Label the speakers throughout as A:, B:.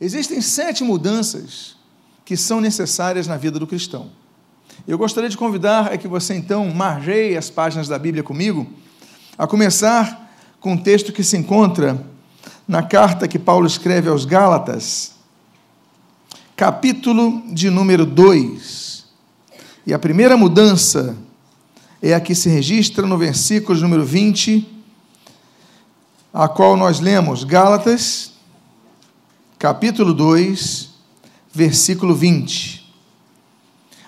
A: Existem sete mudanças que são necessárias na vida do cristão. Eu gostaria de convidar a que você então margeie as páginas da Bíblia comigo, a começar com um texto que se encontra na carta que Paulo escreve aos Gálatas, capítulo de número 2. E a primeira mudança é a que se registra no versículo número 20, a qual nós lemos, Gálatas, capítulo 2, versículo 20.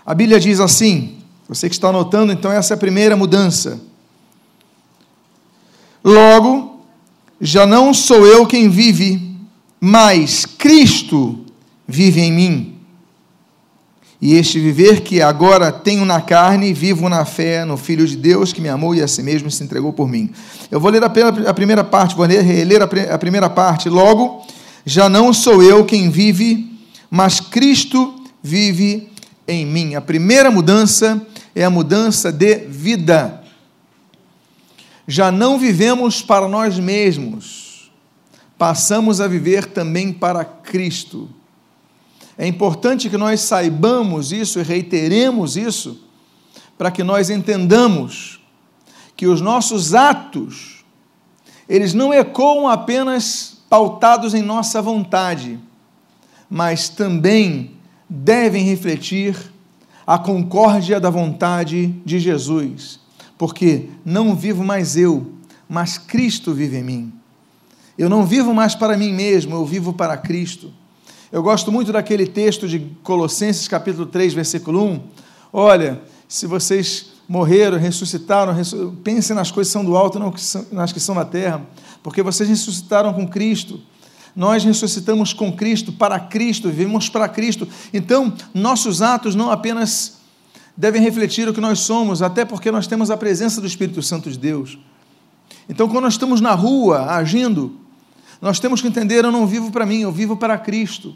A: A Bíblia diz assim: você que está anotando, então essa é a primeira mudança. Logo, já não sou eu quem vive, mas Cristo vive em mim. E este viver que agora tenho na carne, vivo na fé no Filho de Deus que me amou e a si mesmo se entregou por mim. Eu vou ler a primeira parte, vou ler a primeira parte. Logo, já não sou eu quem vive, mas Cristo vive em mim. A primeira mudança é a mudança de vida. Já não vivemos para nós mesmos, passamos a viver também para Cristo. É importante que nós saibamos isso e reiteremos isso, para que nós entendamos que os nossos atos, eles não ecoam apenas pautados em nossa vontade, mas também devem refletir a concórdia da vontade de Jesus, porque não vivo mais eu, mas Cristo vive em mim. Eu não vivo mais para mim mesmo, eu vivo para Cristo. Eu gosto muito daquele texto de Colossenses capítulo 3, versículo 1. Olha, se vocês morreram, ressuscitaram, pensem nas coisas que são do alto, não nas que são da terra, porque vocês ressuscitaram com Cristo. Nós ressuscitamos com Cristo, para Cristo, vivemos para Cristo. Então, nossos atos não apenas devem refletir o que nós somos, até porque nós temos a presença do Espírito Santo de Deus. Então, quando nós estamos na rua agindo, nós temos que entender: eu não vivo para mim, eu vivo para Cristo.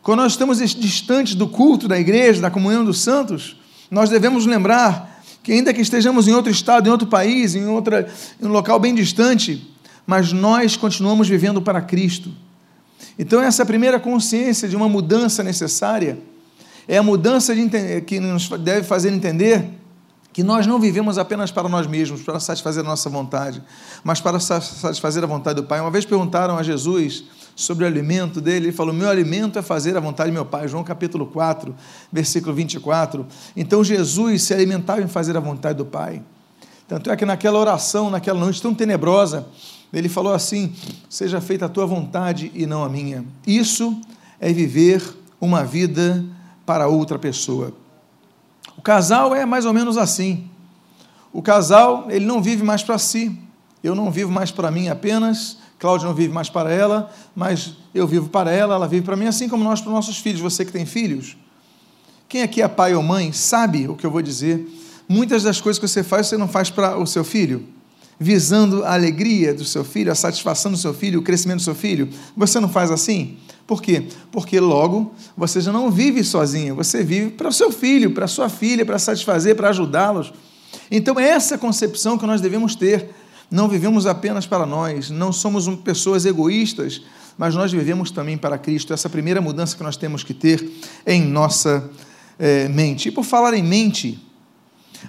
A: Quando nós estamos distantes do culto da igreja, da comunhão dos santos, nós devemos lembrar que, ainda que estejamos em outro estado, em outro país, em, outra, em um local bem distante, mas nós continuamos vivendo para Cristo. Então, essa é primeira consciência de uma mudança necessária, é a mudança de, que nos deve fazer entender que nós não vivemos apenas para nós mesmos, para satisfazer a nossa vontade, mas para satisfazer a vontade do Pai. Uma vez perguntaram a Jesus sobre o alimento dele, ele falou: Meu alimento é fazer a vontade do meu Pai. João capítulo 4, versículo 24. Então Jesus se alimentava em fazer a vontade do Pai. Tanto é que naquela oração, naquela noite tão tenebrosa, ele falou assim: Seja feita a tua vontade e não a minha. Isso é viver uma vida para outra pessoa. O casal é mais ou menos assim. O casal, ele não vive mais para si. Eu não vivo mais para mim apenas. Cláudia não vive mais para ela, mas eu vivo para ela, ela vive para mim, assim como nós para os nossos filhos. Você que tem filhos, quem aqui é pai ou mãe sabe o que eu vou dizer. Muitas das coisas que você faz, você não faz para o seu filho, visando a alegria do seu filho, a satisfação do seu filho, o crescimento do seu filho. Você não faz assim? Por quê? Porque logo você já não vive sozinho, você vive para o seu filho, para a sua filha, para satisfazer, para ajudá-los. Então, é essa concepção que nós devemos ter. Não vivemos apenas para nós, não somos pessoas egoístas, mas nós vivemos também para Cristo. Essa primeira mudança que nós temos que ter em nossa é, mente. E por falar em mente,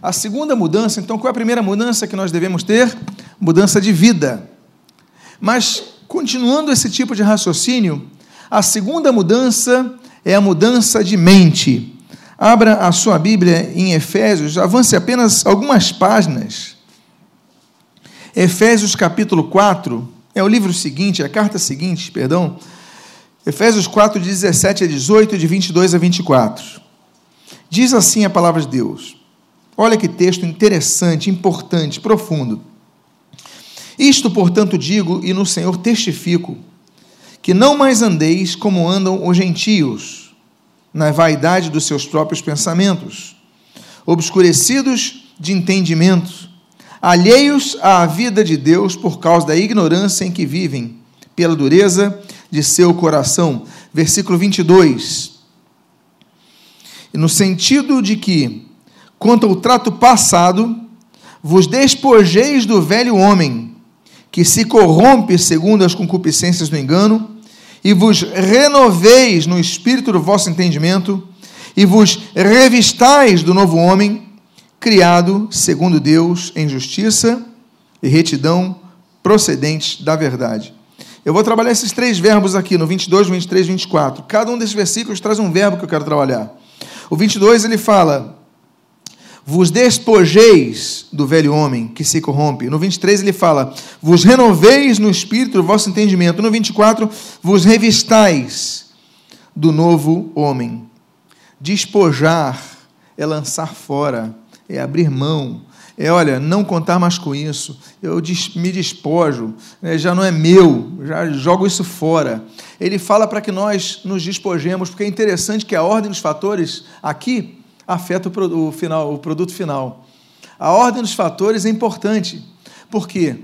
A: a segunda mudança, então, qual é a primeira mudança que nós devemos ter? Mudança de vida. Mas, continuando esse tipo de raciocínio, a segunda mudança é a mudança de mente. Abra a sua Bíblia em Efésios, avance apenas algumas páginas. Efésios capítulo 4, é o livro seguinte, a carta seguinte, perdão. Efésios 4, de 17 a 18, de 22 a 24. Diz assim a palavra de Deus. Olha que texto interessante, importante, profundo. Isto, portanto, digo e no Senhor testifico que não mais andeis como andam os gentios, na vaidade dos seus próprios pensamentos, obscurecidos de entendimento, alheios à vida de Deus por causa da ignorância em que vivem, pela dureza de seu coração. Versículo 22. No sentido de que, quanto ao trato passado, vos despojeis do velho homem, que se corrompe segundo as concupiscências do engano, e vos renoveis no espírito do vosso entendimento, e vos revistais do novo homem, criado segundo Deus em justiça e retidão procedentes da verdade. Eu vou trabalhar esses três verbos aqui, no 22, 23 e 24. Cada um desses versículos traz um verbo que eu quero trabalhar. O 22 ele fala: Vos despojeis do velho homem que se corrompe. No 23 ele fala: Vos renoveis no espírito do vosso entendimento. No 24, vos revistais do novo homem. Despojar é lançar fora, é abrir mão, é, olha, não contar mais com isso, eu me despojo, né, já não é meu, já jogo isso fora. Ele fala para que nós nos despojemos, porque é interessante que a ordem dos fatores aqui afeta o, final, o produto final. A ordem dos fatores é importante, porque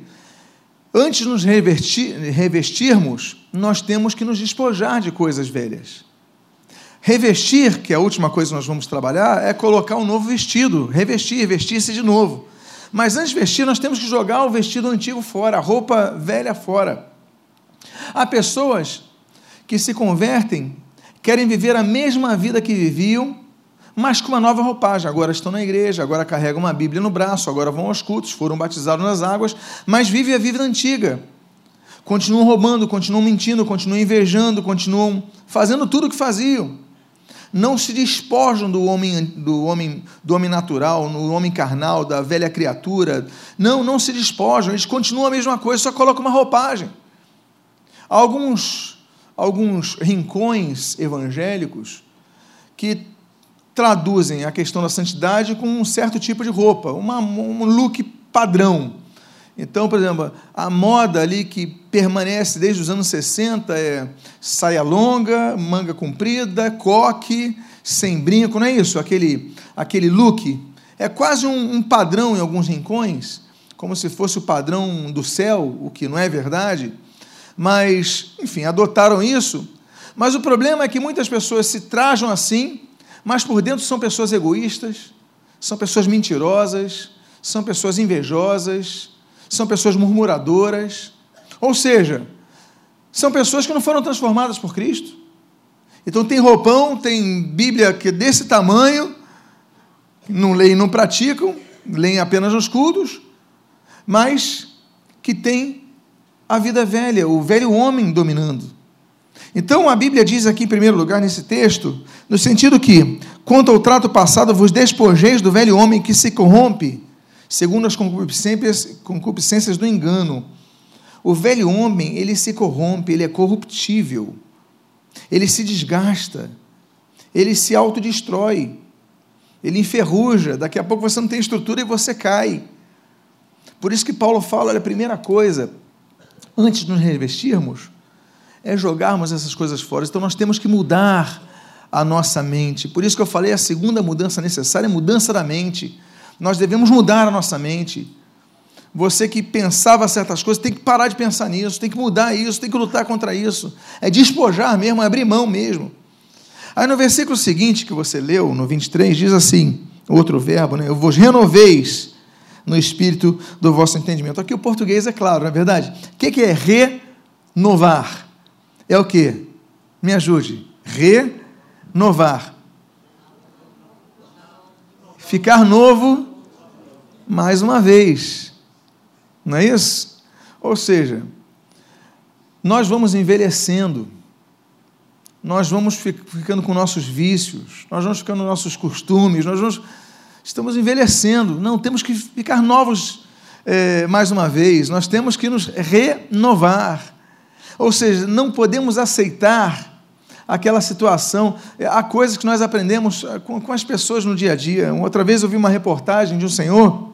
A: antes de nos revestir, revestirmos, nós temos que nos despojar de coisas velhas. Revestir, que é a última coisa que nós vamos trabalhar, é colocar um novo vestido, revestir, vestir-se de novo. Mas antes de vestir, nós temos que jogar o vestido antigo fora, a roupa velha fora. Há pessoas que se convertem, querem viver a mesma vida que viviam, mas com uma nova roupagem. Agora estão na igreja, agora carregam uma Bíblia no braço, agora vão aos cultos, foram batizados nas águas, mas vivem a vida antiga. Continuam roubando, continuam mentindo, continuam invejando, continuam fazendo tudo o que faziam não se despojam do homem, do homem, do homem natural, do homem carnal, da velha criatura. Não, não se despojam, eles continuam a mesma coisa, só colocam uma roupagem. alguns, alguns rincões evangélicos que traduzem a questão da santidade com um certo tipo de roupa, uma, um look padrão. Então, por exemplo, a moda ali que permanece desde os anos 60 é saia longa, manga comprida, coque, sem brinco, não é isso? Aquele, aquele look. É quase um, um padrão em alguns rincões, como se fosse o padrão do céu, o que não é verdade. Mas, enfim, adotaram isso. Mas o problema é que muitas pessoas se trajam assim, mas por dentro são pessoas egoístas, são pessoas mentirosas, são pessoas invejosas, são pessoas murmuradoras, ou seja, são pessoas que não foram transformadas por Cristo. Então tem roupão, tem Bíblia que é desse tamanho, não leem, não praticam, leem apenas nos cultos, mas que tem a vida velha, o velho homem dominando. Então a Bíblia diz aqui, em primeiro lugar, nesse texto, no sentido que, quanto ao trato passado, vos despojeis do velho homem que se corrompe segundo as concupiscências, concupiscências do engano. O velho homem, ele se corrompe, ele é corruptível, ele se desgasta, ele se autodestrói, ele enferruja, daqui a pouco você não tem estrutura e você cai. Por isso que Paulo fala, olha, a primeira coisa, antes de nos revestirmos, é jogarmos essas coisas fora. Então nós temos que mudar a nossa mente. Por isso que eu falei, a segunda mudança necessária é mudança da mente. Nós devemos mudar a nossa mente. Você que pensava certas coisas, tem que parar de pensar nisso, tem que mudar isso, tem que lutar contra isso. É despojar mesmo, é abrir mão mesmo. Aí no versículo seguinte que você leu, no 23, diz assim, outro verbo, né? Eu vos renoveis no espírito do vosso entendimento. Aqui o português é claro, não é verdade? O que é renovar? É o que? Me ajude. Renovar ficar novo mais uma vez. Não é isso? Ou seja, nós vamos envelhecendo, nós vamos ficando com nossos vícios, nós vamos ficando com nossos costumes, nós vamos, estamos envelhecendo. Não, temos que ficar novos é, mais uma vez, nós temos que nos renovar. Ou seja, não podemos aceitar aquela situação. Há coisas que nós aprendemos com, com as pessoas no dia a dia. Outra vez eu vi uma reportagem de um senhor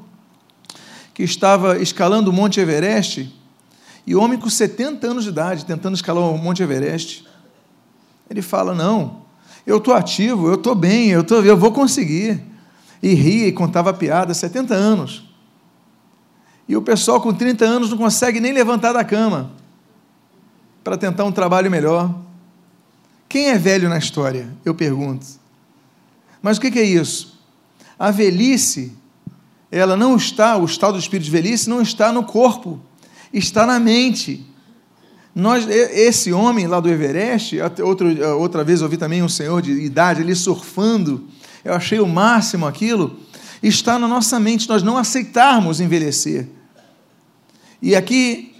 A: que estava escalando o Monte Everest e o homem com 70 anos de idade tentando escalar o Monte Everest. Ele fala: Não, eu estou ativo, eu estou bem, eu, tô, eu vou conseguir. E ria e contava piada, 70 anos. E o pessoal com 30 anos não consegue nem levantar da cama para tentar um trabalho melhor. Quem é velho na história? Eu pergunto. Mas o que é isso? A velhice, ela não está, o estado do espírito de velhice não está no corpo, está na mente. Nós, esse homem lá do Everest, outra, outra vez ouvi também um senhor de idade ali surfando, eu achei o máximo aquilo, está na nossa mente, nós não aceitarmos envelhecer. E aqui,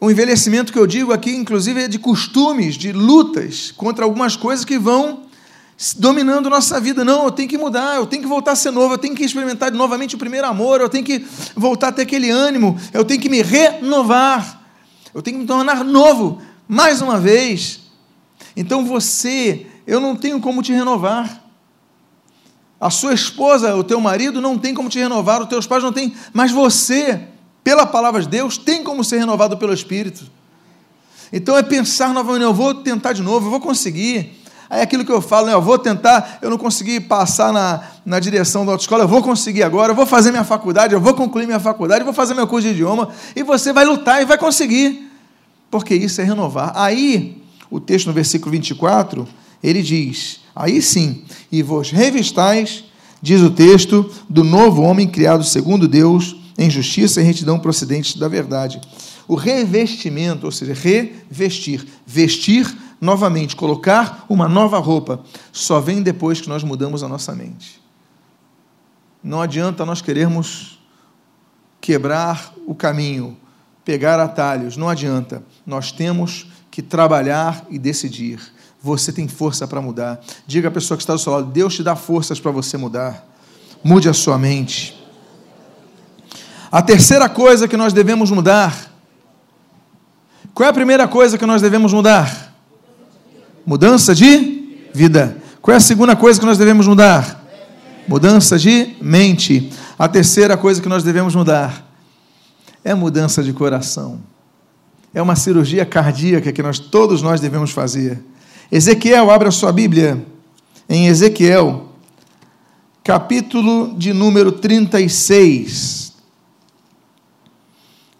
A: o envelhecimento que eu digo aqui, inclusive, é de costumes, de lutas contra algumas coisas que vão dominando nossa vida. Não, eu tenho que mudar, eu tenho que voltar a ser novo, eu tenho que experimentar novamente o primeiro amor, eu tenho que voltar a ter aquele ânimo, eu tenho que me renovar, eu tenho que me tornar novo, mais uma vez. Então você, eu não tenho como te renovar. A sua esposa, o teu marido não tem como te renovar, os teus pais não têm, mas você, pela palavra de Deus, tem como ser renovado pelo Espírito. Então é pensar novamente, eu vou tentar de novo, eu vou conseguir. Aí aquilo que eu falo, né, eu vou tentar, eu não consegui passar na, na direção da autoescola, eu vou conseguir agora, eu vou fazer minha faculdade, eu vou concluir minha faculdade, eu vou fazer meu curso de idioma, e você vai lutar e vai conseguir, porque isso é renovar. Aí, o texto no versículo 24, ele diz: Aí sim, e vos revistais, diz o texto, do novo homem criado segundo Deus, em justiça e retidão procedentes da verdade. O revestimento, ou seja, revestir, vestir novamente, colocar uma nova roupa, só vem depois que nós mudamos a nossa mente. Não adianta nós querermos quebrar o caminho, pegar atalhos, não adianta. Nós temos que trabalhar e decidir. Você tem força para mudar. Diga à pessoa que está do seu lado: Deus te dá forças para você mudar. Mude a sua mente. A terceira coisa que nós devemos mudar. Qual é a primeira coisa que nós devemos mudar? Mudança de vida. Qual é a segunda coisa que nós devemos mudar? Mudança de mente. A terceira coisa que nós devemos mudar é mudança de coração. É uma cirurgia cardíaca que nós todos nós devemos fazer. Ezequiel, abra sua Bíblia em Ezequiel, capítulo de número 36.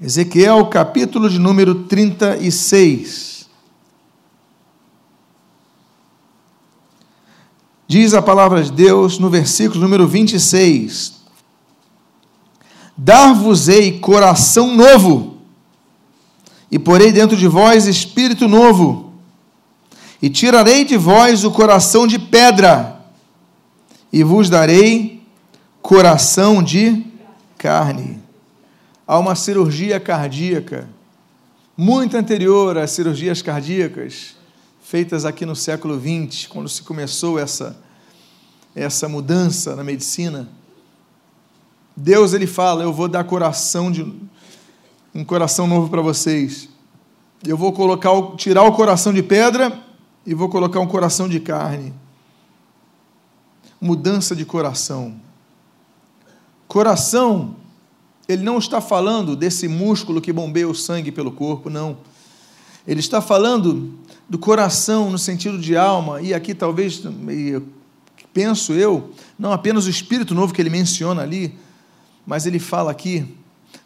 A: Ezequiel, capítulo de número 36. Diz a palavra de Deus no versículo número 26: Dar-vos-ei coração novo, e porei dentro de vós espírito novo e tirarei de vós o coração de pedra, e vos darei coração de carne. Há uma cirurgia cardíaca, muito anterior às cirurgias cardíacas, feitas aqui no século XX, quando se começou essa, essa mudança na medicina. Deus ele fala: Eu vou dar coração de um coração novo para vocês. Eu vou colocar, tirar o coração de pedra e vou colocar um coração de carne. Mudança de coração. Coração, ele não está falando desse músculo que bombeia o sangue pelo corpo, não. Ele está falando do coração no sentido de alma, e aqui talvez, penso eu, não apenas o espírito novo que ele menciona ali, mas ele fala aqui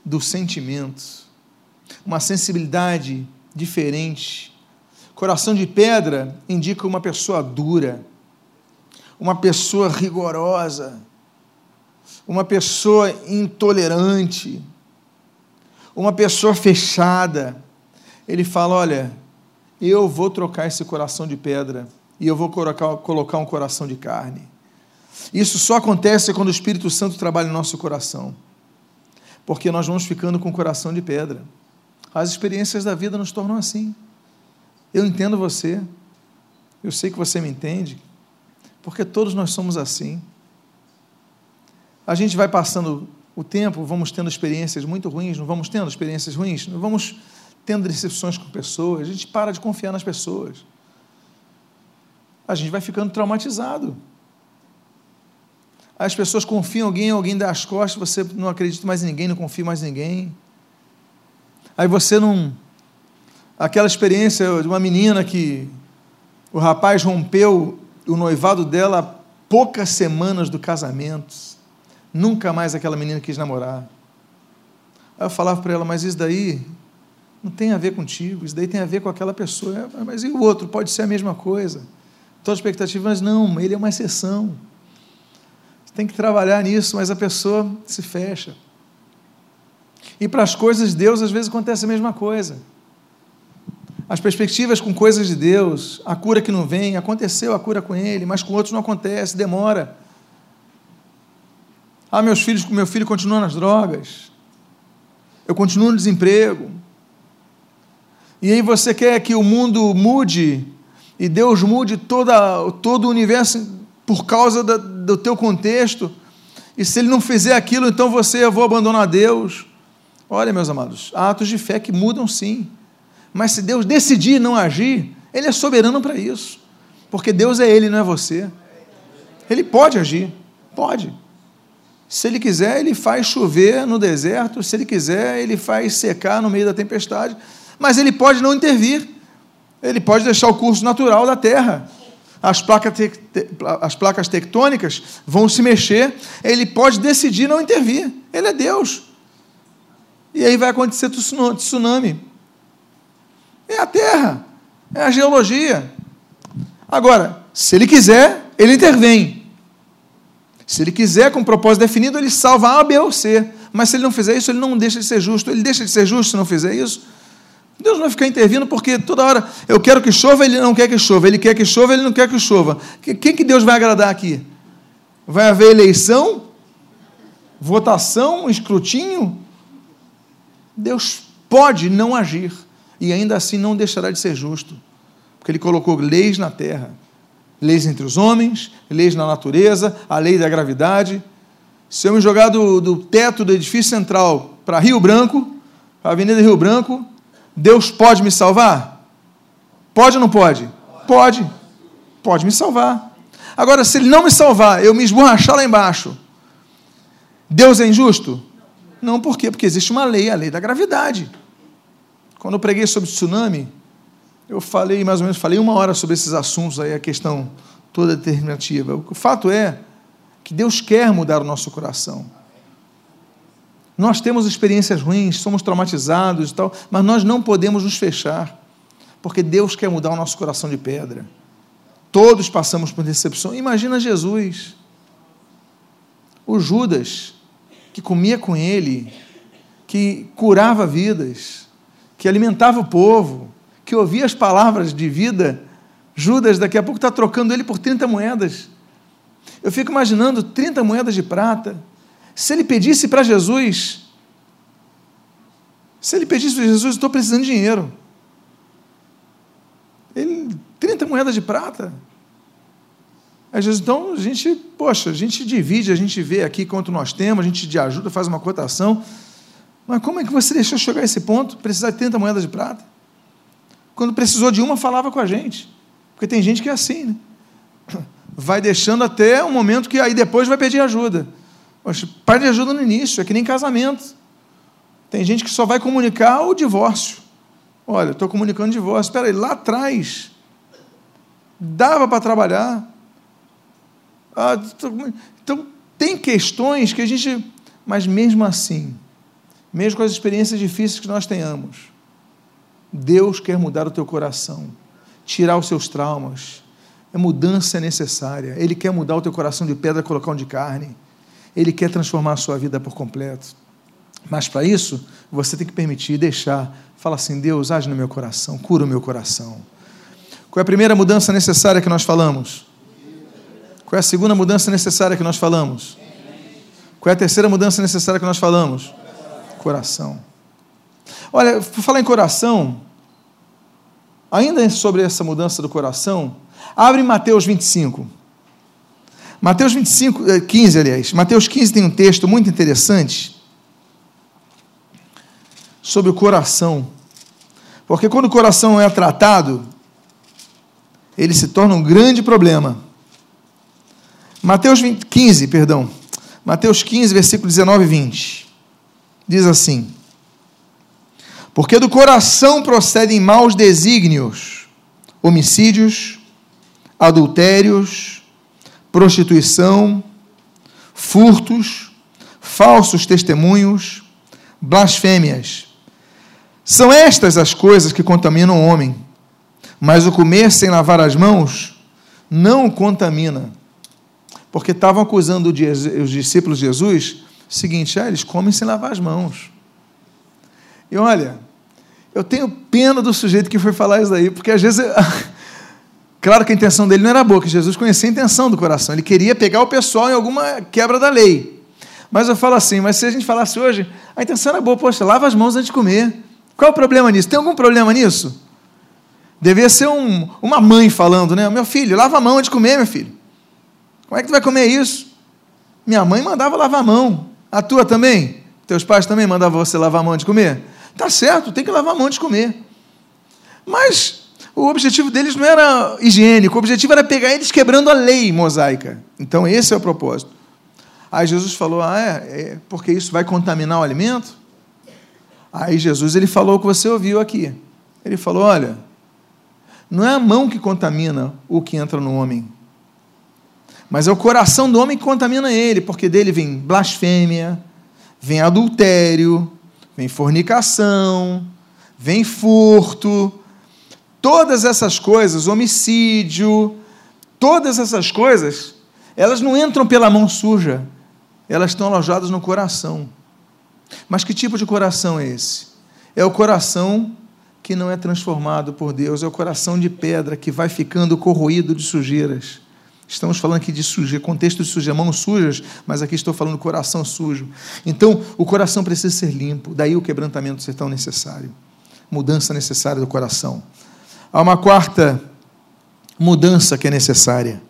A: do sentimento, uma sensibilidade diferente, Coração de pedra indica uma pessoa dura, uma pessoa rigorosa, uma pessoa intolerante, uma pessoa fechada. Ele fala: Olha, eu vou trocar esse coração de pedra e eu vou colocar, um coração de carne. Isso só acontece quando o Espírito Santo trabalha no nosso coração, porque nós vamos ficando com o coração de pedra. As experiências da vida nos tornam assim. Eu entendo você, eu sei que você me entende, porque todos nós somos assim. A gente vai passando o tempo, vamos tendo experiências muito ruins, não vamos tendo experiências ruins, não vamos tendo decepções com pessoas, a gente para de confiar nas pessoas. A gente vai ficando traumatizado. As pessoas confiam em alguém, alguém dá as costas, você não acredita mais em ninguém, não confia mais em ninguém. Aí você não aquela experiência de uma menina que o rapaz rompeu o noivado dela poucas semanas do casamento. Nunca mais aquela menina quis namorar. Aí eu falava para ela, mas isso daí não tem a ver contigo, isso daí tem a ver com aquela pessoa. Mas e o outro? Pode ser a mesma coisa. Toda expectativa, mas não, ele é uma exceção. Você tem que trabalhar nisso, mas a pessoa se fecha. E para as coisas de Deus, às vezes acontece a mesma coisa. as perspectivas com coisas de Deus, a cura que não vem, aconteceu a cura com ele, mas com outros não acontece, demora. Ah, meus filhos, meu filho continua nas drogas. Eu continuo no desemprego. E aí você quer que o mundo mude e Deus mude toda, todo o universo por causa da, do teu contexto. E se ele não fizer aquilo, então você, eu vou abandonar Deus. Olha, meus amados, há atos de fé que mudam sim. Mas se Deus decidir não agir, Ele é soberano para isso. Porque Deus é Ele, não é você. Ele pode agir, pode. Se Ele quiser, Ele faz chover no deserto, se Ele quiser, Ele faz secar no meio da tempestade, mas Ele pode não intervir. Ele pode deixar o curso natural da terra. As placas, te, as placas tectônicas vão se mexer, ele pode decidir não intervir. Ele é Deus. E aí vai acontecer tsunami. É a terra, é a geologia. Agora, se ele quiser, ele intervém. Se ele quiser, com um propósito definido, ele salva A, B ou C. Mas se ele não fizer isso, ele não deixa de ser justo. Ele deixa de ser justo se não fizer isso. Deus não vai ficar intervindo porque toda hora eu quero que chova, ele não quer que chova. Ele quer que chova, ele não quer que chova. Quem que Deus vai agradar aqui? Vai haver eleição? Votação? Escrutínio? Deus pode não agir e ainda assim não deixará de ser justo, porque ele colocou leis na terra, leis entre os homens, leis na natureza, a lei da gravidade. Se eu me jogar do, do teto do edifício central para Rio Branco, para a Avenida Rio Branco, Deus pode me salvar? Pode ou não pode? Pode. Pode me salvar. Agora, se ele não me salvar, eu me esborrachar lá embaixo, Deus é injusto? Não, por quê? Porque existe uma lei, a lei da gravidade. Quando eu preguei sobre tsunami, eu falei mais ou menos, falei uma hora sobre esses assuntos aí, a questão toda determinativa. O fato é que Deus quer mudar o nosso coração. Nós temos experiências ruins, somos traumatizados e tal, mas nós não podemos nos fechar, porque Deus quer mudar o nosso coração de pedra. Todos passamos por decepção. Imagina Jesus, o Judas, que comia com ele, que curava vidas, que alimentava o povo, que ouvia as palavras de vida. Judas, daqui a pouco, está trocando ele por 30 moedas. Eu fico imaginando 30 moedas de prata. Se ele pedisse para Jesus, se ele pedisse para Jesus, estou precisando de dinheiro. Ele, 30 moedas de prata. Aí Jesus, então a gente, poxa, a gente divide, a gente vê aqui quanto nós temos, a gente te ajuda, faz uma cotação. Mas como é que você deixou chegar a esse ponto, precisar de 30 moedas de prata? Quando precisou de uma, falava com a gente. Porque tem gente que é assim, né? Vai deixando até um momento que aí depois vai pedir ajuda. Poxa, pede ajuda no início, é que nem casamento. Tem gente que só vai comunicar o divórcio. Olha, estou comunicando divórcio. Espera aí, lá atrás dava para trabalhar. Ah, então, tem questões que a gente. Mas mesmo assim, mesmo com as experiências difíceis que nós tenhamos, Deus quer mudar o teu coração, tirar os seus traumas. A mudança é necessária. Ele quer mudar o teu coração de pedra, colocar um de carne. Ele quer transformar a sua vida por completo. Mas para isso, você tem que permitir, deixar. Fala assim: Deus, age no meu coração, cura o meu coração. Qual é a primeira mudança necessária que nós falamos? Qual é a segunda mudança necessária que nós falamos? Qual é a terceira mudança necessária que nós falamos? coração. Olha, por falar em coração, ainda sobre essa mudança do coração, abre Mateus 25. Mateus 25, 15, eh, aliás. Mateus 15 tem um texto muito interessante sobre o coração. Porque quando o coração é tratado, ele se torna um grande problema. Mateus 20, 15, perdão. Mateus 15, versículo 19 e 20 diz assim: Porque do coração procedem maus desígnios, homicídios, adultérios, prostituição, furtos, falsos testemunhos, blasfêmias. São estas as coisas que contaminam o homem, mas o comer sem lavar as mãos não o contamina. Porque estavam acusando os discípulos de Jesus seguinte, ah, eles comem sem lavar as mãos. E olha, Eu tenho pena do sujeito que foi falar isso daí, porque às vezes. Claro que a intenção dele não era boa, que Jesus conhecia a intenção do coração. Ele queria pegar o pessoal em alguma quebra da lei. Mas eu falo assim, mas se a gente falasse hoje, a intenção era boa, poxa, lava as mãos antes de comer. Qual é o problema nisso? Tem algum problema nisso? Devia ser um, uma mãe falando, né? Meu filho, lava a mão antes de comer, meu filho. Como é que tu vai comer isso? Minha mãe mandava lavar a mão. A tua também? Teus pais também mandavam você lavar a mão antes de comer? Tá certo, tem que lavar a mão antes de comer. Mas o objetivo deles não era higiênico, o objetivo era pegar eles quebrando a lei mosaica. Então, esse é o propósito. Aí Jesus falou: Ah, é, é porque isso vai contaminar o alimento? Aí Jesus ele falou o que você ouviu aqui. Ele falou: Olha, não é a mão que contamina o que entra no homem, mas é o coração do homem que contamina ele, porque dele vem blasfêmia, vem adultério, vem fornicação, vem furto, todas essas coisas, homicídio, todas essas coisas, elas não entram pela mão suja, elas estão alojadas no coração. Mas que tipo de coração é esse? É o coração que não é transformado por Deus, é o coração de pedra que vai ficando corroído de sujeiras. Estamos falando aqui de sujeira, contexto de sujeira, mãos sujas, mas aqui estou falando coração sujo. Então, o coração precisa ser limpo, daí o quebrantamento ser tão necessário. Mudança necessária do coração. Há uma quarta mudança que é necessária.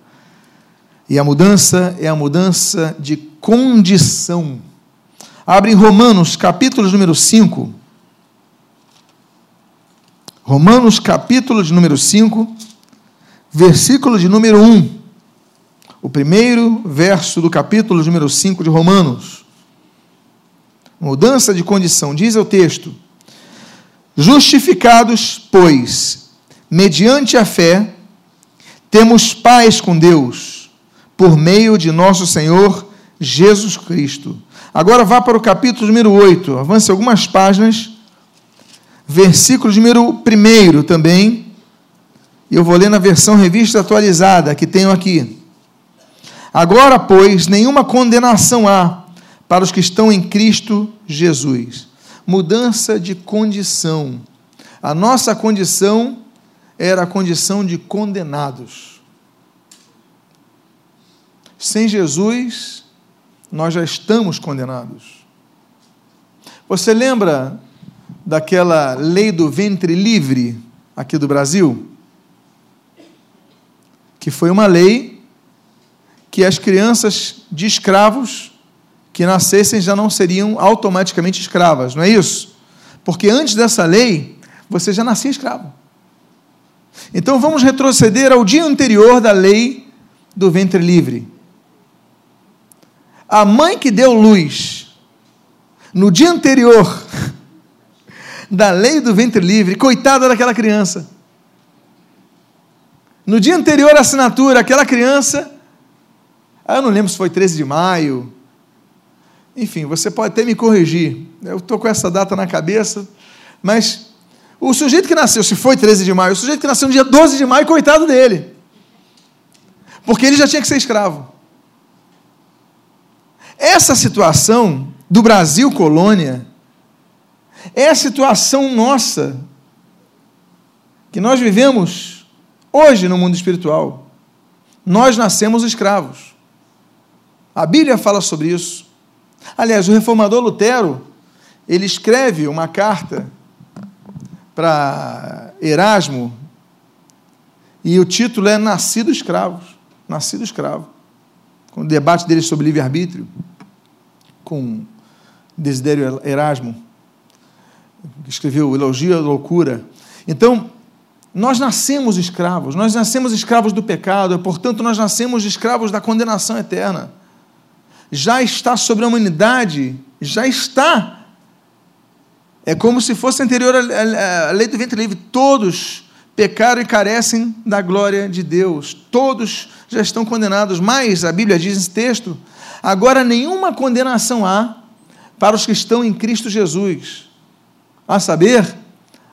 A: E a mudança é a mudança de condição. Abre em Romanos, capítulo número 5. Romanos, capítulo de número 5, versículo de número 1. O primeiro verso do capítulo número 5 de Romanos. Mudança de condição, diz o texto: Justificados, pois, mediante a fé, temos paz com Deus, por meio de nosso Senhor Jesus Cristo. Agora vá para o capítulo número 8, avance algumas páginas versículo número 1 também. Eu vou ler na versão revista atualizada que tenho aqui. Agora, pois, nenhuma condenação há para os que estão em Cristo Jesus. Mudança de condição. A nossa condição era a condição de condenados. Sem Jesus, nós já estamos condenados. Você lembra daquela lei do ventre livre aqui do Brasil, que foi uma lei que as crianças de escravos que nascessem já não seriam automaticamente escravas, não é isso? Porque antes dessa lei, você já nascia escravo. Então vamos retroceder ao dia anterior da lei do ventre livre. A mãe que deu luz, no dia anterior da lei do ventre livre, coitada daquela criança. No dia anterior à assinatura, aquela criança, ah, eu não lembro se foi 13 de maio, enfim, você pode até me corrigir, eu estou com essa data na cabeça, mas o sujeito que nasceu, se foi 13 de maio, o sujeito que nasceu no dia 12 de maio, coitado dele, porque ele já tinha que ser escravo. Essa situação do Brasil colônia é a situação nossa que nós vivemos hoje no mundo espiritual. Nós nascemos escravos. A Bíblia fala sobre isso. Aliás, o reformador Lutero, ele escreve uma carta para Erasmo, e o título é Nascido Escravo. Nascido Escravo. Com o debate dele sobre livre-arbítrio, com Desidério Erasmo que escreveu Elogio à Loucura. Então, nós nascemos escravos, nós nascemos escravos do pecado, portanto, nós nascemos escravos da condenação eterna. Já está sobre a humanidade, já está. É como se fosse anterior à lei do ventre livre. Todos pecaram e carecem da glória de Deus. Todos já estão condenados. Mas, a Bíblia diz nesse texto, agora nenhuma condenação há para os que estão em Cristo Jesus a saber,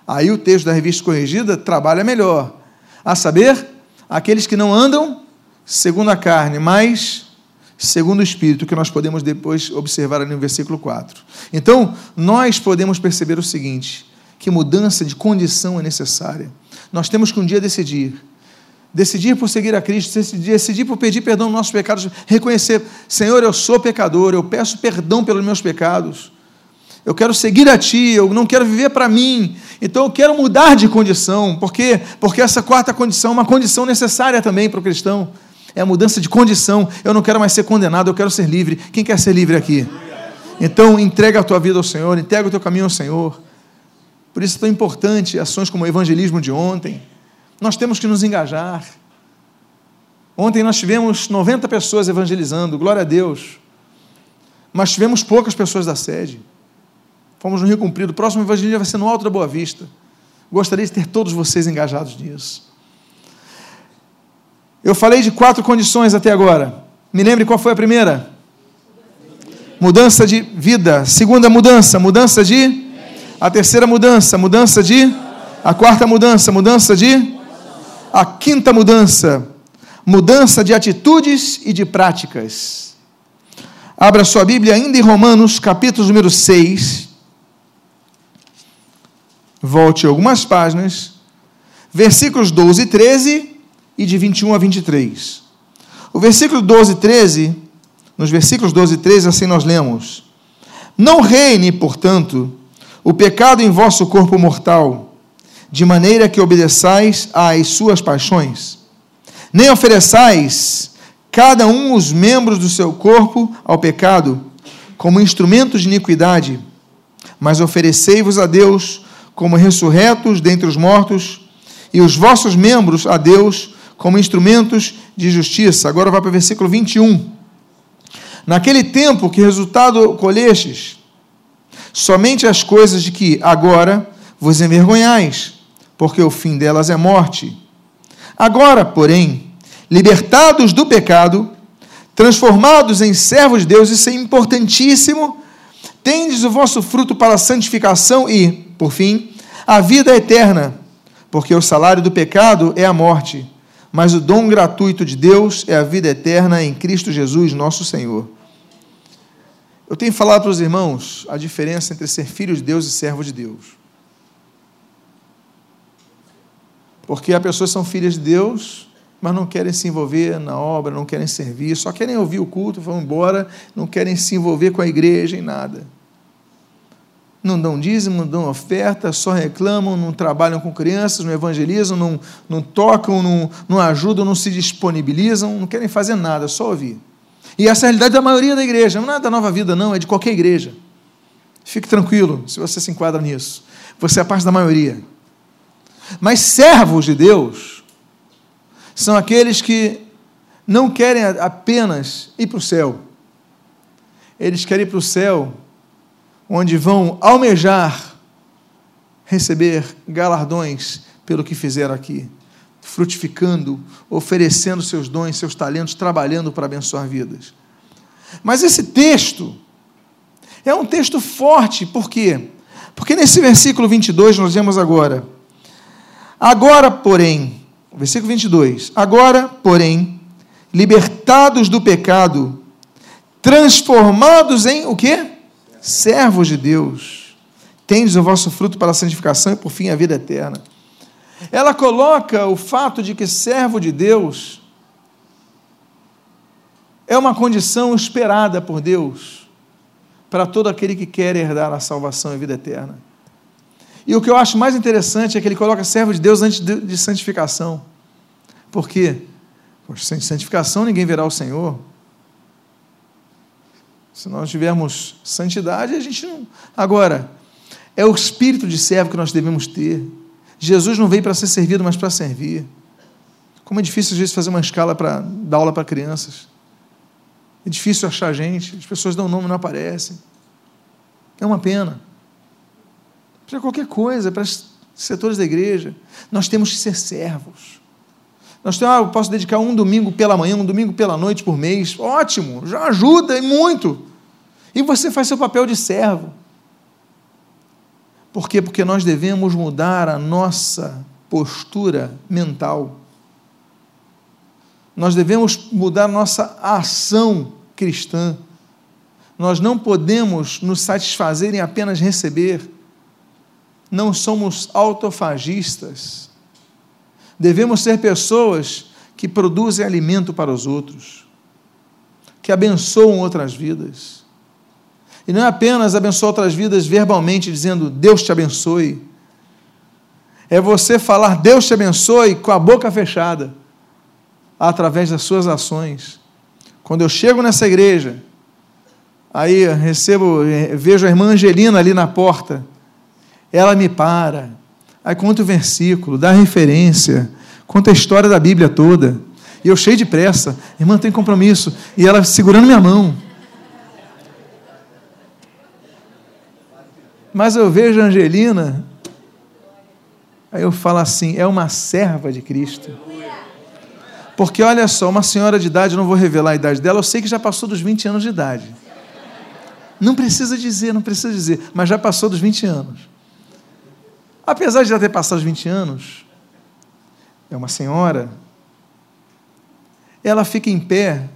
A: aí o texto da revista corrigida trabalha melhor. A saber, aqueles que não andam segundo a carne, mas segundo o Espírito, que nós podemos depois observar ali no versículo 4. Então, nós podemos perceber o seguinte: que mudança de condição é necessária. Nós temos que um dia decidir. Decidir por seguir a Cristo, decidir por pedir perdão dos nossos pecados, reconhecer, Senhor, eu sou pecador, eu peço perdão pelos meus pecados. Eu quero seguir a Ti, eu não quero viver para mim. Então eu quero mudar de condição. Por quê? Porque essa quarta condição é uma condição necessária também para o cristão. É a mudança de condição. Eu não quero mais ser condenado, eu quero ser livre. Quem quer ser livre aqui? Então entrega a tua vida ao Senhor, entrega o teu caminho ao Senhor. Por isso é tão importante ações como o evangelismo de ontem. Nós temos que nos engajar. Ontem nós tivemos 90 pessoas evangelizando, glória a Deus. Mas tivemos poucas pessoas da sede. Fomos no Rio Cumprido. O próximo evangelismo vai ser no Alto da Boa Vista. Gostaria de ter todos vocês engajados nisso. Eu falei de quatro condições até agora. Me lembre qual foi a primeira? Mudança de vida. Segunda mudança, mudança de a terceira mudança, mudança de. A quarta mudança, mudança de. A quinta mudança, mudança de atitudes e de práticas. Abra sua Bíblia ainda em Romanos, capítulo número 6. Volte algumas páginas. Versículos 12 e 13 e de 21 a 23. O versículo 12 e 13, nos versículos 12 e 13, assim nós lemos: Não reine, portanto, o pecado em vosso corpo mortal, de maneira que obedeçais às suas paixões. Nem ofereçais cada um os membros do seu corpo ao pecado, como instrumentos de iniquidade, mas oferecei-vos a Deus como ressurretos dentre os mortos, e os vossos membros a Deus como instrumentos de justiça. Agora vai para o versículo 21. Naquele tempo que resultado colhestes, somente as coisas de que agora vos envergonhais, porque o fim delas é morte. Agora, porém, libertados do pecado, transformados em servos de Deus, isso é importantíssimo, tendes o vosso fruto para a santificação e, por fim, a vida eterna, porque o salário do pecado é a morte, mas o dom gratuito de Deus é a vida eterna em Cristo Jesus, nosso Senhor. Eu tenho falado para os irmãos a diferença entre ser filho de Deus e servo de Deus. Porque há pessoas são filhas de Deus, mas não querem se envolver na obra, não querem servir, só querem ouvir o culto, vão embora, não querem se envolver com a igreja em nada. Não dão dízimo, não dão oferta, só reclamam, não trabalham com crianças, não evangelizam, não, não tocam, não, não ajudam, não se disponibilizam, não querem fazer nada, só ouvir. E essa é a realidade da maioria da igreja, não é da nova vida, não, é de qualquer igreja. Fique tranquilo se você se enquadra nisso. Você é parte da maioria. Mas servos de Deus são aqueles que não querem apenas ir para o céu. Eles querem ir para o céu, onde vão almejar receber galardões pelo que fizeram aqui frutificando, oferecendo seus dons, seus talentos, trabalhando para abençoar vidas. Mas esse texto é um texto forte, por quê? Porque nesse versículo 22 nós vemos agora: Agora, porém, versículo 22, agora, porém, libertados do pecado, transformados em o quê? Servos de Deus. Tendes o vosso fruto para a santificação e por fim a vida eterna. Ela coloca o fato de que servo de Deus é uma condição esperada por Deus para todo aquele que quer herdar a salvação e a vida eterna. E o que eu acho mais interessante é que ele coloca servo de Deus antes de santificação. Por quê? Sem santificação ninguém verá o Senhor. Se nós tivermos santidade, a gente não. Agora, é o espírito de servo que nós devemos ter. Jesus não veio para ser servido, mas para servir. Como é difícil às vezes fazer uma escala para dar aula para crianças. É difícil achar gente, as pessoas dão nome e não aparecem. É uma pena. Para qualquer coisa, para setores da igreja, nós temos que ser servos. Nós temos, ah, eu posso dedicar um domingo pela manhã, um domingo pela noite por mês. Ótimo, já ajuda e muito. E você faz seu papel de servo. Por quê? Porque nós devemos mudar a nossa postura mental. Nós devemos mudar a nossa ação cristã. Nós não podemos nos satisfazer em apenas receber. não somos autofagistas. Devemos ser pessoas que produzem alimento para os outros, que abençoam outras vidas. E não é apenas abençoar outras vidas verbalmente, dizendo Deus te abençoe. É você falar Deus te abençoe com a boca fechada, através das suas ações. Quando eu chego nessa igreja, aí recebo, vejo a irmã Angelina ali na porta, ela me para, aí conta o versículo, dá referência, conta a história da Bíblia toda. E eu cheio de pressa, irmã, tem compromisso. E ela segurando minha mão. Mas eu vejo a Angelina, aí eu falo assim: é uma serva de Cristo. Porque olha só, uma senhora de idade, eu não vou revelar a idade dela, eu sei que já passou dos 20 anos de idade. Não precisa dizer, não precisa dizer, mas já passou dos 20 anos. Apesar de já ter passado os 20 anos, é uma senhora, ela fica em pé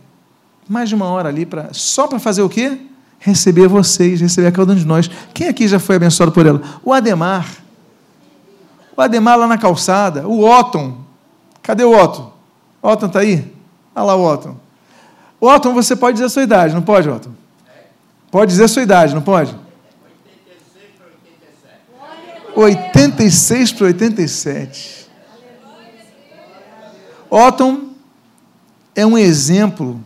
A: mais de uma hora ali para só para fazer o quê? Receber vocês, receber cada um de nós. Quem aqui já foi abençoado por ela? O Ademar. O Ademar lá na calçada, o Otton. Cadê o Otton? Otton está aí? Olha lá o Otton. Otton, você pode dizer a sua idade, não pode, Otton? Pode dizer a sua idade, não pode? 86 para 87. Otton é um exemplo,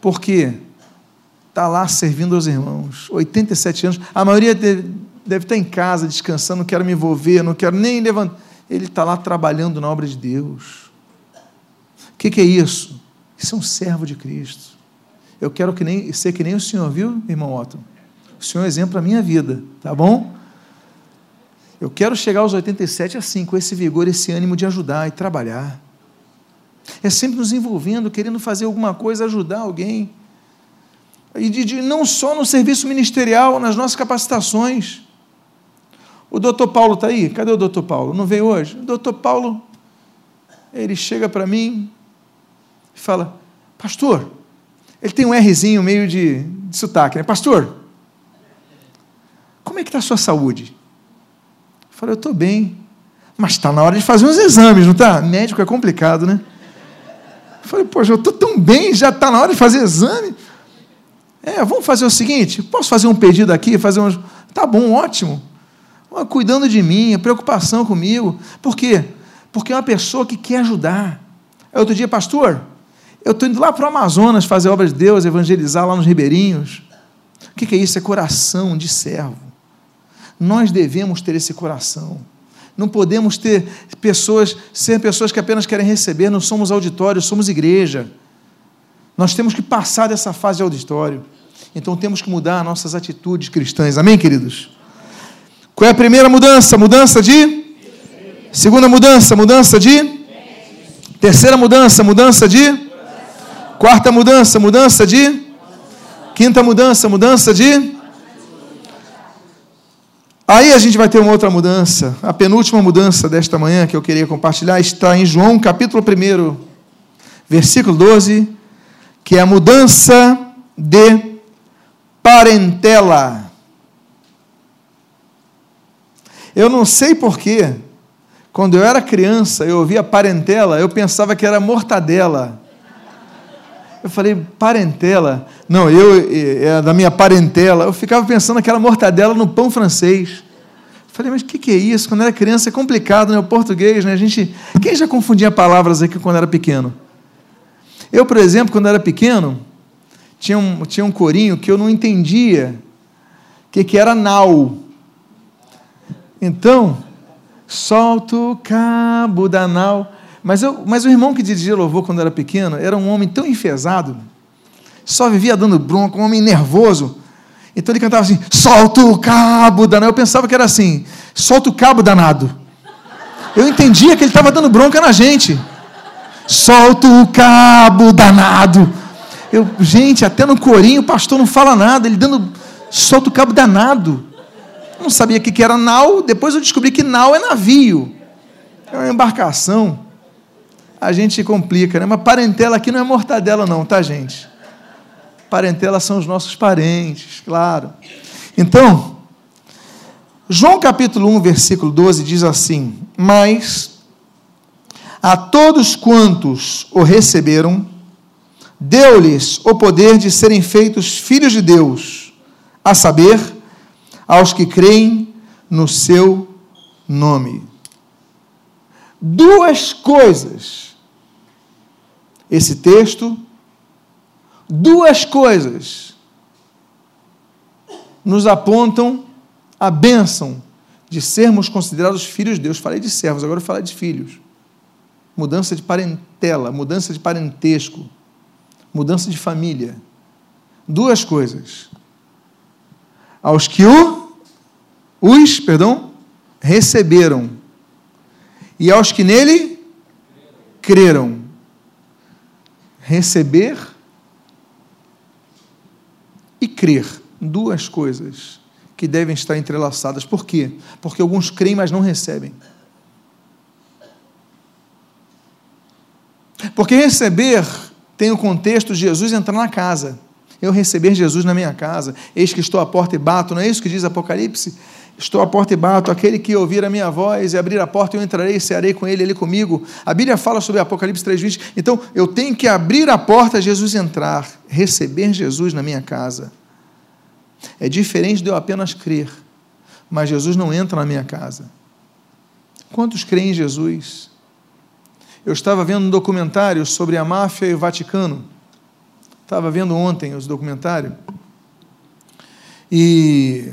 A: porque está lá servindo aos irmãos, 87 anos, a maioria deve, deve estar em casa descansando, não quero me envolver, não quero nem levantar. Ele está lá trabalhando na obra de Deus. O que, que é isso? Isso é um servo de Cristo. Eu quero que nem, ser que nem o senhor, viu, irmão Otton? O senhor é exemplo para a minha vida, tá bom? Eu quero chegar aos 87 assim, com esse vigor, esse ânimo de ajudar e trabalhar. É sempre nos envolvendo, querendo fazer alguma coisa, ajudar alguém. E de, de, não só no serviço ministerial, nas nossas capacitações. O doutor Paulo está aí? Cadê o doutor Paulo? Não veio hoje? O doutor Paulo, ele chega para mim e fala: Pastor, ele tem um Rzinho meio de, de sotaque, né? Pastor, como é que está a sua saúde? Eu falei, eu estou bem. Mas está na hora de fazer uns exames, não está? Médico é complicado, né? Eu falei, poxa, eu estou tão bem, já está na hora de fazer exame. É, vamos fazer o seguinte: posso fazer um pedido aqui? Fazer uns. Tá bom, ótimo. Cuidando de mim, preocupação comigo. Por quê? Porque é uma pessoa que quer ajudar. Outro dia, pastor, eu estou indo lá para o Amazonas fazer obra de Deus, evangelizar lá nos ribeirinhos. O que é isso? É coração de servo. Nós devemos ter esse coração. Não podemos ter pessoas, ser pessoas que apenas querem receber, não somos auditório, somos igreja. Nós temos que passar dessa fase de auditório. Então temos que mudar nossas atitudes cristãs. Amém, queridos? Qual é a primeira mudança? Mudança de? Segunda mudança, mudança de? Terceira mudança, mudança de? Quarta mudança, mudança de? Quinta mudança, mudança de? Aí a gente vai ter uma outra mudança. A penúltima mudança desta manhã que eu queria compartilhar está em João capítulo 1, versículo 12, que é a mudança de parentela. Eu não sei porquê, quando eu era criança, eu ouvia parentela, eu pensava que era mortadela. Eu falei, parentela. Não, eu, é da minha parentela. Eu ficava pensando naquela mortadela no pão francês. Eu falei, mas o que, que é isso? Quando era criança é complicado, né? O português, né? A gente. Quem já confundia palavras aqui quando era pequeno? Eu, por exemplo, quando era pequeno, tinha um, tinha um corinho que eu não entendia o que, que era nau. Então, solta o cabo da nau. Mas, eu, mas o irmão que dirigia louvor quando era pequeno era um homem tão enfesado, só vivia dando bronca, um homem nervoso. Então ele cantava assim: solta o cabo danado. Eu pensava que era assim: solta o cabo danado. Eu entendia que ele estava dando bronca na gente. Solta o cabo danado. Eu, gente, até no corinho o pastor não fala nada, ele dando solta o cabo danado. Eu não sabia o que era nau, depois eu descobri que nau é navio, é uma embarcação a gente complica, né? Mas parentela aqui não é mortadela, não, tá, gente? Parentela são os nossos parentes, claro. Então, João capítulo 1, versículo 12 diz assim: Mas a todos quantos o receberam, deu-lhes o poder de serem feitos filhos de Deus, a saber, aos que creem no seu nome. Duas coisas. Esse texto, duas coisas nos apontam a bênção de sermos considerados filhos de Deus. Falei de servos, agora eu falei de filhos. Mudança de parentela, mudança de parentesco, mudança de família. Duas coisas. Aos que o, os, perdão, receberam, e aos que nele creram. Receber e crer. Duas coisas que devem estar entrelaçadas. Por quê? Porque alguns creem, mas não recebem. Porque receber tem o contexto de Jesus entrar na casa. Eu receber Jesus na minha casa, eis que estou à porta e bato, não é isso que diz Apocalipse? Estou à porta e bato, aquele que ouvir a minha voz e abrir a porta, eu entrarei e cearei com ele, ele comigo. A Bíblia fala sobre Apocalipse 3,20. Então, eu tenho que abrir a porta, Jesus entrar, receber Jesus na minha casa. É diferente de eu apenas crer, mas Jesus não entra na minha casa. Quantos creem em Jesus? Eu estava vendo um documentário sobre a máfia e o Vaticano. Estava vendo ontem os documentários. E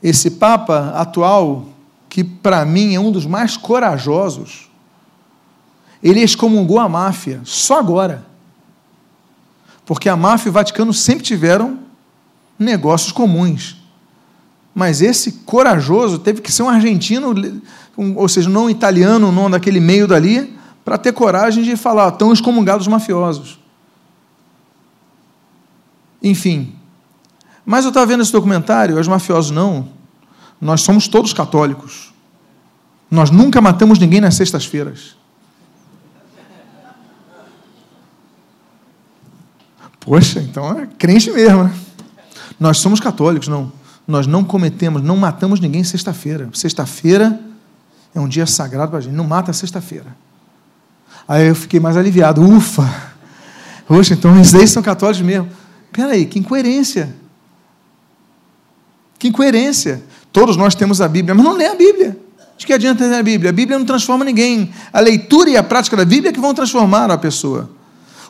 A: esse Papa atual, que para mim é um dos mais corajosos, ele excomungou a máfia só agora. Porque a máfia e o Vaticano sempre tiveram negócios comuns. Mas esse corajoso teve que ser um argentino, ou seja, não um italiano, não daquele meio dali, para ter coragem de falar, estão excomungados mafiosos. Enfim. Mas eu estava vendo esse documentário, os mafiosos não. Nós somos todos católicos. Nós nunca matamos ninguém nas sextas-feiras. Poxa, então é crente mesmo, né? Nós somos católicos, não. Nós não cometemos, não matamos ninguém sexta-feira. Sexta-feira é um dia sagrado para a gente. Não mata sexta-feira. Aí eu fiquei mais aliviado. Ufa! Poxa, então esses daí são católicos mesmo. Peraí, que incoerência. Que incoerência. Todos nós temos a Bíblia, mas não lê a Bíblia. De que adianta ler a Bíblia? A Bíblia não transforma ninguém. A leitura e a prática da Bíblia é que vão transformar a pessoa.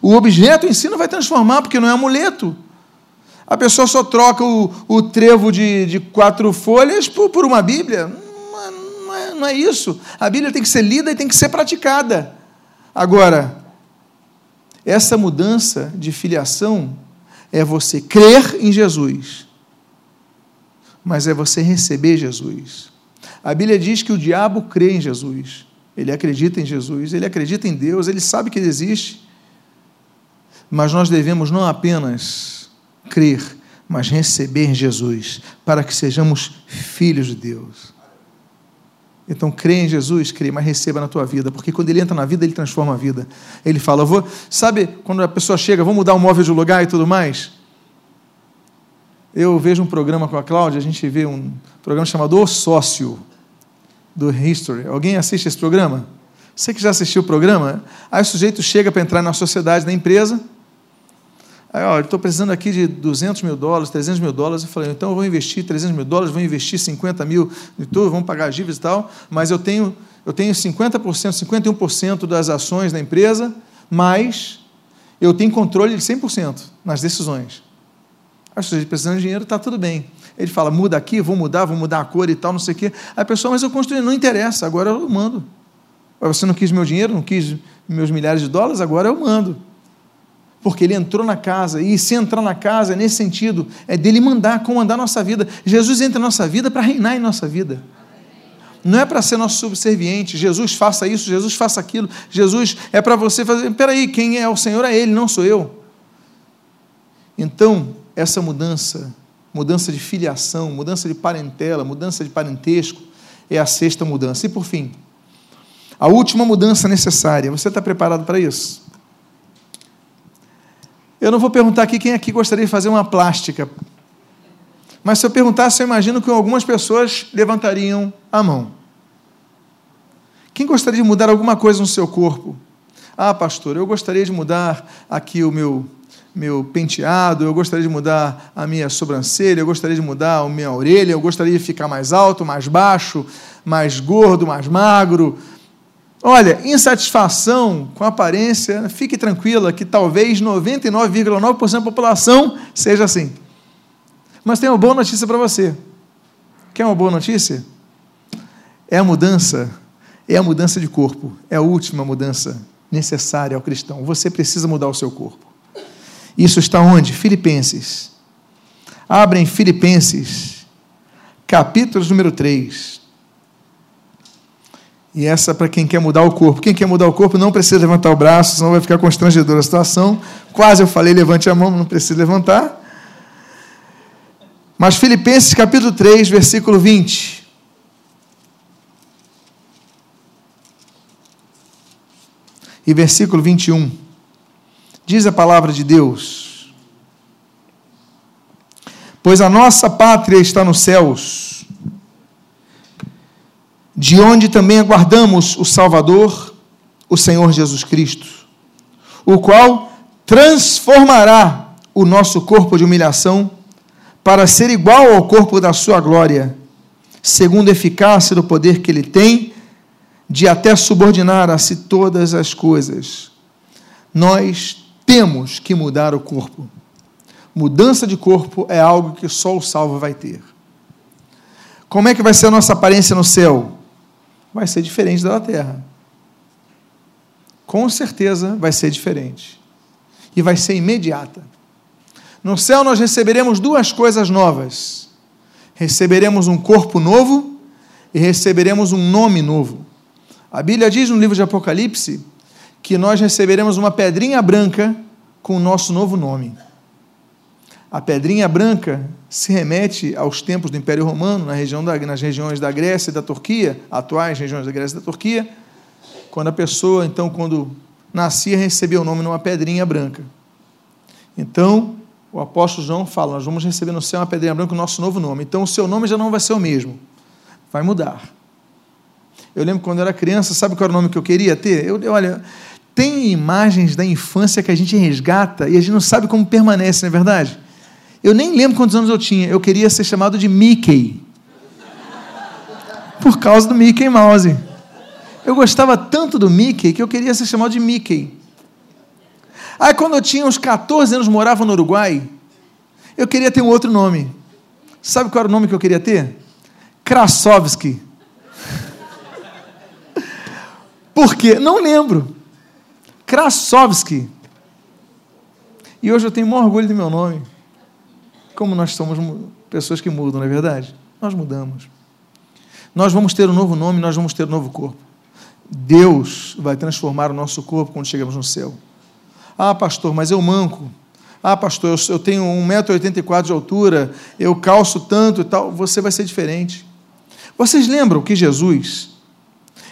A: O objeto em si não vai transformar, porque não é amuleto. A pessoa só troca o, o trevo de, de quatro folhas por, por uma Bíblia. Não, não, é, não é isso. A Bíblia tem que ser lida e tem que ser praticada. Agora, essa mudança de filiação é você crer em Jesus, mas é você receber Jesus. A Bíblia diz que o diabo crê em Jesus, ele acredita em Jesus, ele acredita em Deus, ele sabe que ele existe, mas nós devemos não apenas crer, mas receber Jesus, para que sejamos filhos de Deus. Então, crê em Jesus, crê, mas receba na tua vida, porque quando ele entra na vida, ele transforma a vida. Ele fala, vou, sabe, quando a pessoa chega, vou mudar o móvel de lugar e tudo mais? Eu vejo um programa com a Cláudia, a gente vê um programa chamado O Sócio, do History. Alguém assiste esse programa? Você que já assistiu o programa? Aí o sujeito chega para entrar na sociedade da empresa, Aí, estou precisando aqui de 200 mil dólares, 300 mil dólares. Eu falei, então eu vou investir 300 mil dólares, vou investir 50 mil de tudo, vamos pagar dívidas e tal, mas eu tenho, eu tenho 50%, 51% das ações da empresa, mas eu tenho controle de 100% nas decisões. Aí, se precisando de dinheiro, está tudo bem. Ele fala, muda aqui, vou mudar, vou mudar a cor e tal, não sei o quê. Aí a pessoa, mas eu construí, não interessa, agora eu mando. Você não quis meu dinheiro, não quis meus milhares de dólares, agora eu mando porque ele entrou na casa, e se entrar na casa, é nesse sentido, é dele mandar, comandar nossa vida. Jesus entra na nossa vida para reinar em nossa vida. Não é para ser nosso subserviente, Jesus faça isso, Jesus faça aquilo, Jesus é para você fazer. Peraí, quem é o Senhor é Ele, não sou eu. Então, essa mudança, mudança de filiação, mudança de parentela, mudança de parentesco, é a sexta mudança. E por fim, a última mudança necessária. Você está preparado para isso? Eu não vou perguntar aqui quem aqui gostaria de fazer uma plástica. Mas se eu perguntasse, eu imagino que algumas pessoas levantariam a mão. Quem gostaria de mudar alguma coisa no seu corpo? Ah, pastor, eu gostaria de mudar aqui o meu meu penteado, eu gostaria de mudar a minha sobrancelha, eu gostaria de mudar a minha orelha, eu gostaria de ficar mais alto, mais baixo, mais gordo, mais magro. Olha, insatisfação com aparência, fique tranquila que talvez 99,9% da população seja assim. Mas tem uma boa notícia para você. Quer uma boa notícia? É a mudança, é a mudança de corpo, é a última mudança necessária ao cristão. Você precisa mudar o seu corpo. Isso está onde? Filipenses. Abrem Filipenses, capítulo número 3. E essa para quem quer mudar o corpo. Quem quer mudar o corpo não precisa levantar o braço, senão vai ficar constrangedora a situação. Quase eu falei, levante a mão, não precisa levantar. Mas Filipenses capítulo 3, versículo 20. E versículo 21. Diz a palavra de Deus: Pois a nossa pátria está nos céus, de onde também aguardamos o Salvador, o Senhor Jesus Cristo, o qual transformará o nosso corpo de humilhação para ser igual ao corpo da sua glória, segundo a eficácia do poder que ele tem de até subordinar a si todas as coisas. Nós temos que mudar o corpo. Mudança de corpo é algo que só o salvo vai ter. Como é que vai ser a nossa aparência no céu? Vai ser diferente da terra. Com certeza vai ser diferente. E vai ser imediata. No céu nós receberemos duas coisas novas: receberemos um corpo novo e receberemos um nome novo. A Bíblia diz no livro de Apocalipse que nós receberemos uma pedrinha branca com o nosso novo nome. A pedrinha branca se remete aos tempos do Império Romano, na região da, nas regiões da Grécia e da Turquia, atuais regiões da Grécia e da Turquia, quando a pessoa, então, quando nascia, recebia o nome numa pedrinha branca. Então, o apóstolo João fala: Nós vamos receber no céu uma pedrinha branca o nosso novo nome. Então, o seu nome já não vai ser o mesmo, vai mudar. Eu lembro quando eu era criança, sabe qual era o nome que eu queria ter? Eu, olha, tem imagens da infância que a gente resgata e a gente não sabe como permanece, não é verdade? Eu nem lembro quantos anos eu tinha. Eu queria ser chamado de Mickey. Por causa do Mickey Mouse. Eu gostava tanto do Mickey que eu queria ser chamado de Mickey. Aí, quando eu tinha uns 14 anos, morava no Uruguai, eu queria ter um outro nome. Sabe qual era o nome que eu queria ter? Krasovski. Por quê? Não lembro. Krasovski. E hoje eu tenho maior orgulho do meu nome. Como nós somos pessoas que mudam, não é verdade? Nós mudamos. Nós vamos ter um novo nome, nós vamos ter um novo corpo. Deus vai transformar o nosso corpo quando chegamos no céu. Ah, pastor, mas eu manco. Ah, pastor, eu tenho 1,84m de altura, eu calço tanto e tal. Você vai ser diferente. Vocês lembram que Jesus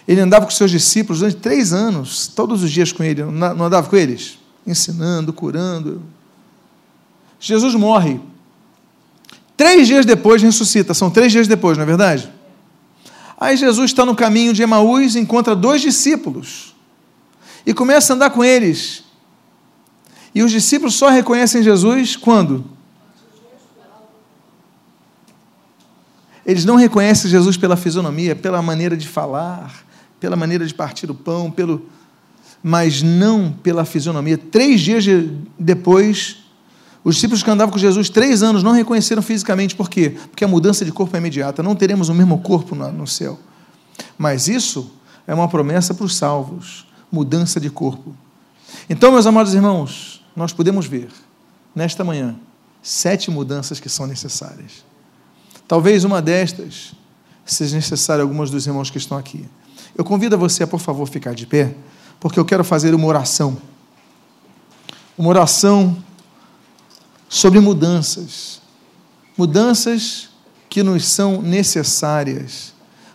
A: ele andava com seus discípulos durante três anos, todos os dias com ele, não andava com eles? Ensinando, curando. Jesus morre. Três dias depois ressuscita, são três dias depois, não é verdade? Aí Jesus está no caminho de Emaús, encontra dois discípulos e começa a andar com eles. E os discípulos só reconhecem Jesus quando? Eles não reconhecem Jesus pela fisionomia, pela maneira de falar, pela maneira de partir o pão, pelo mas não pela fisionomia. Três dias depois, os discípulos que andavam com Jesus três anos não reconheceram fisicamente. Por quê? Porque a mudança de corpo é imediata. Não teremos o mesmo corpo no céu. Mas isso é uma promessa para os salvos mudança de corpo. Então, meus amados irmãos, nós podemos ver nesta manhã sete mudanças que são necessárias. Talvez uma destas seja necessária a alguns dos irmãos que estão aqui. Eu convido você a, por favor, ficar de pé, porque eu quero fazer uma oração. Uma oração sobre mudanças. Mudanças que nos são necessárias.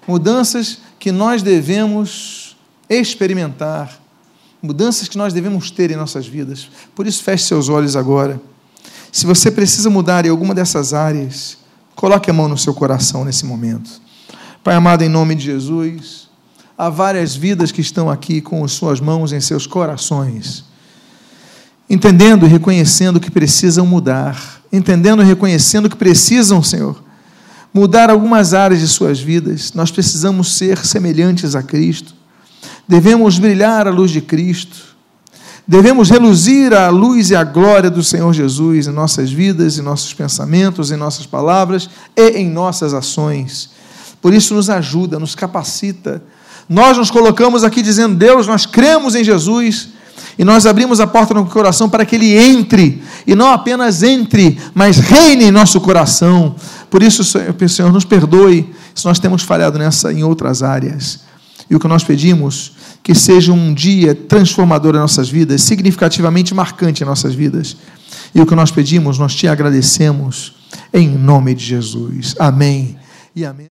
A: Mudanças que nós devemos experimentar. Mudanças que nós devemos ter em nossas vidas. Por isso, feche seus olhos agora. Se você precisa mudar em alguma dessas áreas, Coloque a mão no seu coração nesse momento. Pai amado, em nome de Jesus, há várias vidas que estão aqui com as suas mãos em seus corações, entendendo e reconhecendo que precisam mudar, entendendo e reconhecendo que precisam, Senhor, mudar algumas áreas de suas vidas. Nós precisamos ser semelhantes a Cristo, devemos brilhar a luz de Cristo Devemos reluzir a luz e a glória do Senhor Jesus em nossas vidas, em nossos pensamentos, em nossas palavras e em nossas ações. Por isso, nos ajuda, nos capacita. Nós nos colocamos aqui dizendo: Deus, nós cremos em Jesus e nós abrimos a porta no coração para que Ele entre, e não apenas entre, mas reine em nosso coração. Por isso, Senhor, nos perdoe se nós temos falhado nessa em outras áreas. E o que nós pedimos que seja um dia transformador em nossas vidas, significativamente marcante em nossas vidas. E o que nós pedimos, nós te agradecemos em nome de Jesus. Amém e amém.